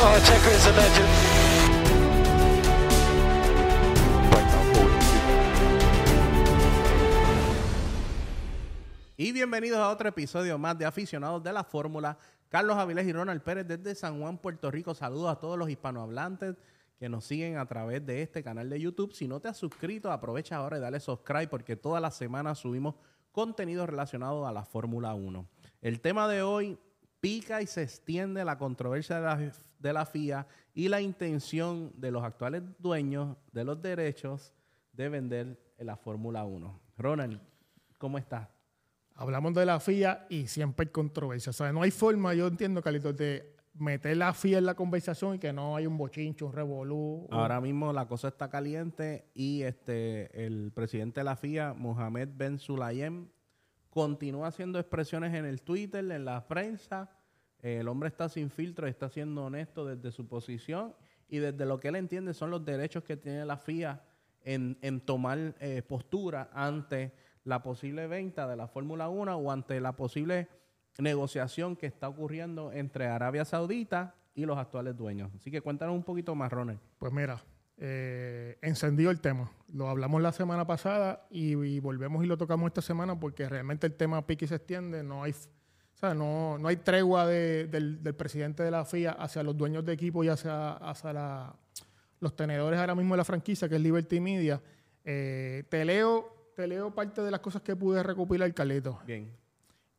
Oh. Y bienvenidos a otro episodio más de Aficionados de la Fórmula. Carlos Avilés y Ronald Pérez desde San Juan, Puerto Rico. Saludos a todos los hispanohablantes que nos siguen a través de este canal de YouTube. Si no te has suscrito, aprovecha ahora y dale subscribe porque todas las semanas subimos contenido relacionado a la Fórmula 1. El tema de hoy pica y se extiende la controversia de la, de la FIA y la intención de los actuales dueños de los derechos de vender la Fórmula 1. Ronald, ¿cómo estás? Hablamos de la FIA y siempre hay controversia. O sea, no hay forma, yo entiendo, Carlitos, de meter la FIA en la conversación y que no hay un bochincho, un revolú. Ahora mismo la cosa está caliente y este el presidente de la FIA, Mohamed Ben Sulayem, continúa haciendo expresiones en el Twitter, en la prensa. Eh, el hombre está sin filtro, está siendo honesto desde su posición y desde lo que él entiende son los derechos que tiene la FIA en, tomar eh, postura ante la posible venta de la Fórmula 1 o ante la posible negociación que está ocurriendo entre Arabia Saudita y los actuales dueños. Así que cuéntanos un poquito más, Ronald. Pues mira, eh, encendido el tema. Lo hablamos la semana pasada y, y volvemos y lo tocamos esta semana porque realmente el tema pique y se extiende. No hay, o sea, no, no hay tregua de- del, del presidente de la FIA hacia los dueños de equipo y hacia, hacia la- los tenedores ahora mismo de la franquicia, que es Liberty Media. Eh, te, leo, te leo parte de las cosas que pude recopilar, Carlito. Bien.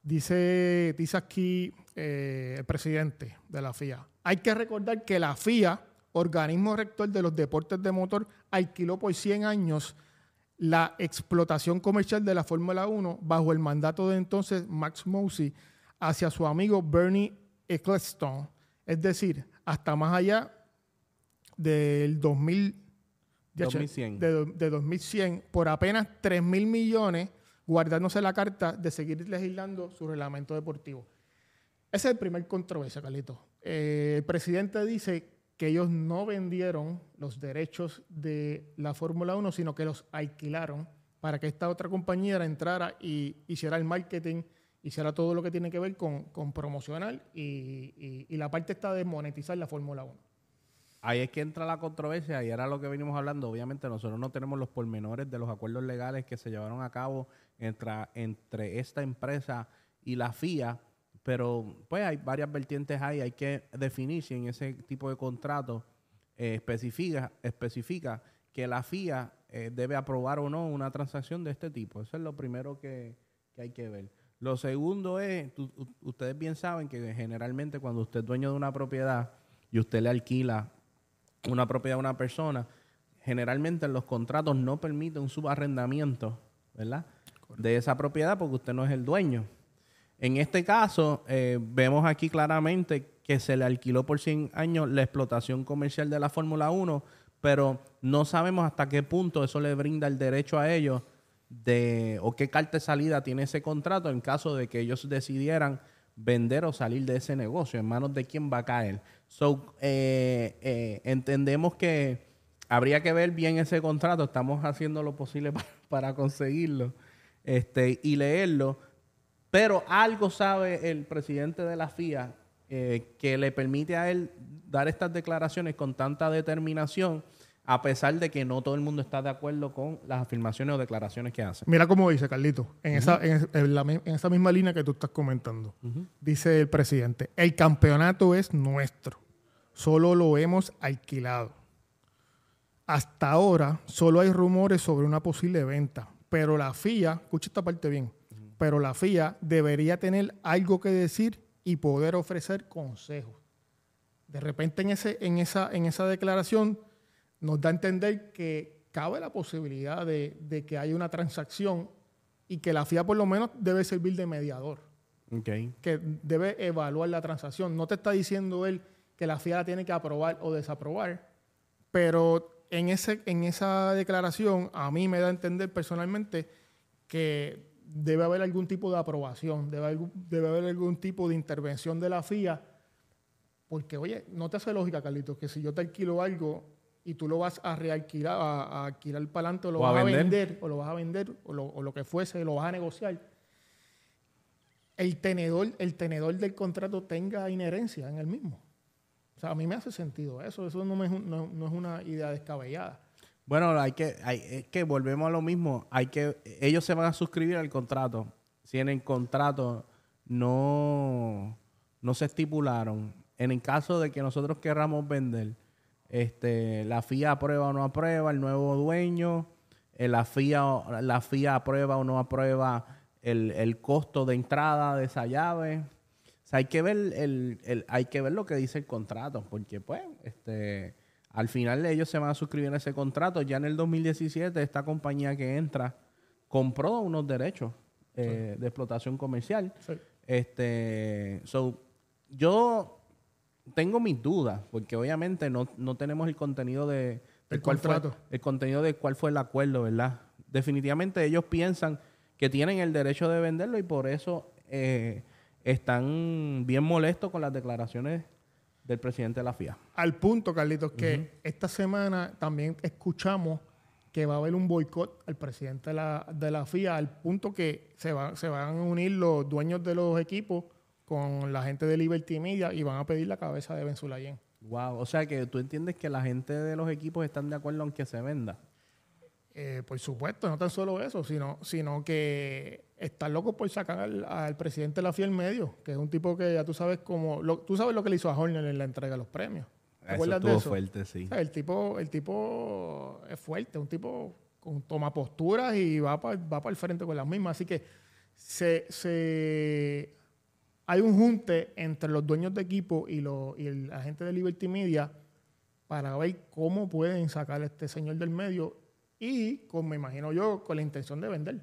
Dice, dice aquí eh, el presidente de la FIA. Hay que recordar que la FIA, organismo rector de los deportes de motor, alquiló por 100 años la explotación comercial de la Fórmula 1 bajo el mandato de entonces Max Mosey hacia su amigo Bernie Ecclestone. Es decir, hasta más allá del 2000, ya, 2100. de, de 2100 por apenas 3 mil millones guardándose la carta de seguir legislando su reglamento deportivo. Ese es el primer controversia, Carlito. Eh, el presidente dice que ellos no vendieron los derechos de la Fórmula 1, sino que los alquilaron para que esta otra compañía entrara y hiciera el marketing, hiciera todo lo que tiene que ver con, con promocionar y, y- la parte está de monetizar la Fórmula 1. Ahí es que entra la controversia y era lo que venimos hablando. Obviamente nosotros no tenemos los pormenores de los acuerdos legales que se llevaron a cabo entre, entre esta empresa y la FIA, pero pues hay varias vertientes ahí. Hay que definir si en ese tipo de contrato eh, especifica, especifica que la FIA eh, debe aprobar o no una transacción de este tipo. Eso es lo primero que, que hay que ver. Lo segundo es, tú- ustedes bien saben que generalmente cuando usted es dueño de una propiedad y usted le alquila una propiedad a una persona, generalmente los contratos no permiten un subarrendamiento, ¿verdad? De esa propiedad porque usted no es el dueño. En este caso, eh, vemos aquí claramente que se le alquiló por 100 años la explotación comercial de la Fórmula 1, pero no sabemos hasta qué punto eso le brinda el derecho a ellos de o qué carta de salida tiene ese contrato en caso de que ellos decidieran vender o salir de ese negocio, en manos de quién va a caer. So, eh, eh, entendemos que habría que ver bien ese contrato, estamos haciendo lo posible pa- para, conseguirlo este, y leerlo, pero algo sabe el presidente de la FIA eh, que le permite a él dar estas declaraciones con tanta determinación, a pesar de que no todo el mundo está de acuerdo con las afirmaciones o declaraciones que hace. Mira cómo dice Carlito, en, esa, en, en la en esa misma línea que tú estás comentando. Dice el presidente, el campeonato es nuestro, solo lo hemos alquilado. Hasta ahora solo hay rumores sobre una posible venta, pero la FIA, escucha esta parte bien, pero la FIA debería tener algo que decir y poder ofrecer consejos. De repente en, ese, en, esa, en esa declaración nos da a entender que cabe la posibilidad de, de que haya una transacción y que la FIA por lo menos debe servir de mediador, Okay. que debe evaluar la transacción. No te está diciendo él que la FIA la tiene que aprobar o desaprobar, pero en, ese, en esa declaración a mí me da a entender personalmente que debe haber algún tipo de aprobación, debe, algún- debe haber algún tipo de intervención de la FIA, porque oye, no te hace lógica, Carlitos, que si yo te alquilo algo y tú lo vas a realquilar, a, a alquilar para adelante, o lo O vas a vender. vender, o lo vas a vender, o lo, o lo que fuese, lo vas a negociar, el tenedor, el tenedor del contrato tenga inherencia en el mismo. O sea, a mí me hace sentido eso. Eso no, me no, no es una idea descabellada. Bueno, hay que, hay, es que volvemos a lo mismo. Hay que, ellos se van a suscribir al contrato. Si en el contrato no, no se estipularon, en el caso de que nosotros querramos vender, este, la FIA aprueba o no aprueba el nuevo dueño, eh, la FIA, la FIA aprueba o no aprueba el, el costo de entrada de esa llave. O sea, hay que ver el, el- hay que ver lo que dice el contrato, porque pues, este, al final ellos se van a suscribir a ese contrato. Ya en el 2017 esta compañía que entra compró unos derechos eh, de explotación comercial. Sí. Este, so, yo tengo mis dudas, porque obviamente no, no tenemos el contenido de, de El cuál fue el contenido de cuál fue el acuerdo, ¿verdad? Definitivamente ellos piensan que tienen el derecho de venderlo y por eso eh, están bien molestos con las declaraciones del presidente de la FIA. Al punto, Carlitos, que esta semana también escuchamos que va a haber un boicot al presidente de la, de la FIA, al punto que se, va- se van a unir los dueños de los equipos con la gente de Liberty Media y van a pedir la cabeza de Ben Sulayem. Wow, o sea que tú entiendes que la gente de los equipos están de acuerdo aunque se venda. Eh, por supuesto, no tan solo eso, sino, sino que están locos por sacar al, al presidente de la FIA en medio, que es un tipo que ya tú sabes cómo, lo- tú sabes lo que le hizo a Horner en la entrega de los premios. ¿Te Eso acuerdas de estuvo eso? fuerte, sí. O sea, el tipo, el tipo es fuerte, un tipo con toma posturas y va para va el frente con las mismas. Así que se, se- hay un junte entre los dueños de equipo y, los y el- la gente de Liberty Media para ver cómo pueden sacar a este señor del medio y, con, me imagino yo, con la intención de vender.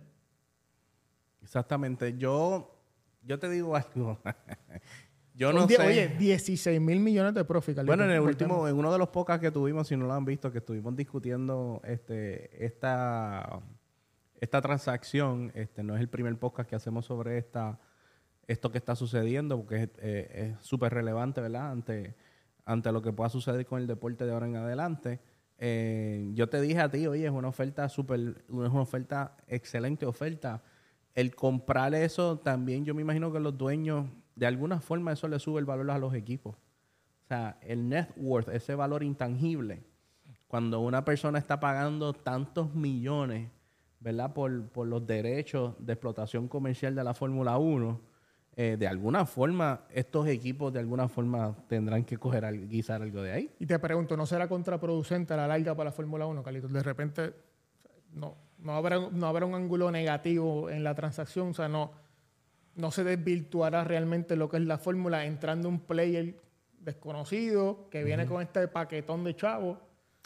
Exactamente. Yo, yo te digo algo. yo no sé. Oye, 16 mil millones de profit. Bueno, en el último, en uno de los podcasts que tuvimos, si no lo han visto, que estuvimos discutiendo este, esta, esta transacción, este, no es el primer podcast que hacemos sobre esta, esto que está sucediendo, porque es eh, es súper relevante, ¿verdad? Ante, ante lo que pueda suceder con el deporte de ahora en adelante. Eh, yo te dije a ti, oye, es una oferta súper, es una oferta, excelente oferta. El comprar eso también, yo me imagino que los dueños, de alguna forma, eso le sube el valor a los equipos. O sea, el net worth, ese valor intangible, cuando una persona está pagando tantos millones, ¿verdad? Por, por los derechos de explotación comercial de la Fórmula 1, eh, de alguna forma, estos equipos de alguna forma tendrán que coger, al- guisar algo de ahí. Y te pregunto, ¿no será contraproducente a la larga para la Fórmula 1, Carlitos? De repente, no, no, habrá, no habrá un ángulo negativo en la transacción, o sea, no, no se desvirtuará realmente lo que es la fórmula entrando un player desconocido que viene con este paquetón de chavos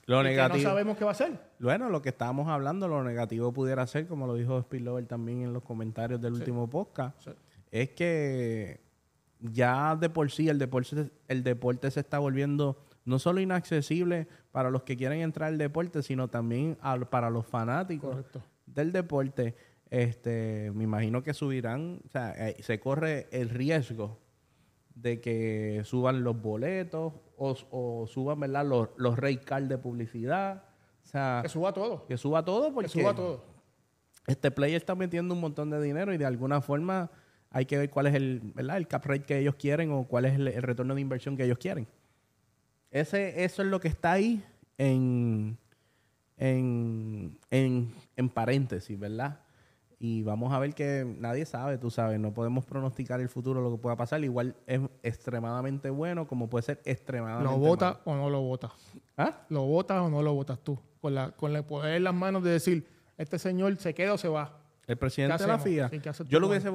Lo y que negativo. no sabemos qué va a hacer. Bueno, lo que estábamos hablando, lo negativo pudiera ser, como lo dijo Spillover también en los comentarios del último podcast, Sí. es que ya de por sí el deporte, el deporte se está volviendo no solo inaccesible para los que quieren entrar al deporte, sino también para los fanáticos Correcto. del deporte. Este, me imagino que subirán, o sea, eh, se corre el riesgo de que suban los boletos o, o suban, ¿verdad? Los, los rate card de publicidad. O sea, Que suba todo. que suba todo Que porque suba todo. este player está metiendo un montón de dinero y de alguna forma hay que ver cuál es el, ¿verdad? el cap rate que ellos quieren o cuál es el, el retorno de inversión que ellos quieren. Ese, eso es lo que está ahí en, en, en, en paréntesis, ¿verdad? Y vamos a ver que nadie sabe, tú sabes, no podemos pronosticar el futuro, lo que pueda pasar. Igual es extremadamente bueno como puede ser extremadamente ¿Lo votas o no lo votas? ¿Ah? ¿Lo votas o no lo votas tú? Con, la, con el poder en las manos de decir, este señor se queda o se va. El presidente ¿Qué de la? FIA. Sí, ¿qué haces yo lo hubiese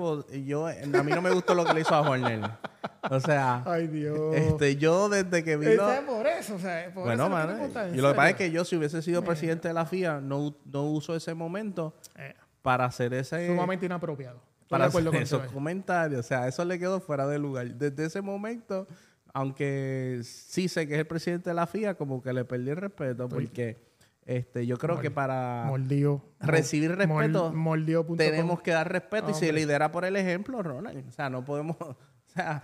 yo A mí no me gustó lo que le hizo a Horner. O sea, Ay, Dios. este, yo desde que vi lo- Ese es por eso, o sea, por Bueno, eso ¿en Y lo que pasa es que yo, si hubiese sido presidente de la FIA, no, no uso ese momento Eh, para hacer ese. sumamente inapropiado. Para hacer con esos eso. comentarios. O sea, eso le quedó fuera de lugar. Desde ese momento, aunque sí sé que es el presidente de la FIA, como que le perdí el respeto porque este, yo creo que para recibir respeto, tenemos que dar respeto y se lidera por el ejemplo, Ronald. O sea, no podemos. O sea,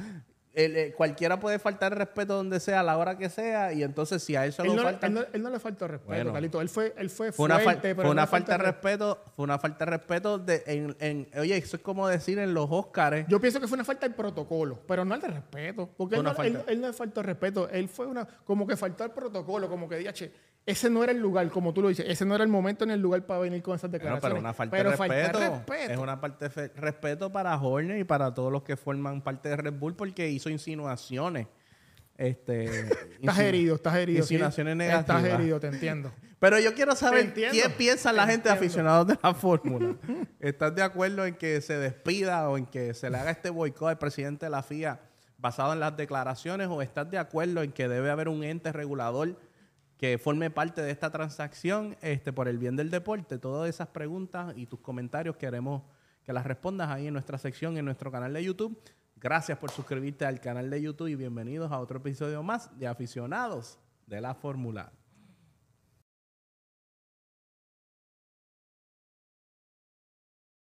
el- eh, cualquiera puede faltar el respeto donde sea, a la hora que sea, y entonces si a eso Él le no, falta... él no- él no le faltó respeto, Bueno. Carlito. Él fue, él fue, Fue una, pero fue una le falta de respeto, fue una falta de respeto de, en, en- oye, eso es como decir en los Óscares, Yo pienso que fue una falta de protocolo, pero no al de respeto. Porque él no, él, falta. él no le faltó respeto. Él fue una. Como que faltó el protocolo, como que dije, che, ese no era el lugar, como tú lo dices, ese no era el momento ni el lugar para venir con esas Bueno, declaraciones. pero una falta Pero de respeto, respeto. es una falta de respeto para Horner y para todos los que forman parte de Red Bull porque hizo insinuaciones. Este, Estás herido, estás herido. sí. Insinuaciones negativas. Estás herido, te entiendo. Pero yo quiero saber qué piensa la te gente aficionados de la fórmula. ¿Estás de acuerdo en que se despida o en que se le haga este boicot al presidente de la FIA basado en las declaraciones o estás de acuerdo en que debe haber un ente regulador que forme parte de esta transacción este, por el bien del deporte? Todas esas preguntas y tus comentarios queremos que las respondas ahí en nuestra sección, en nuestro canal de YouTube. Gracias por suscribirte al canal de YouTube y bienvenidos a otro episodio más de Aficionados de la Fórmula.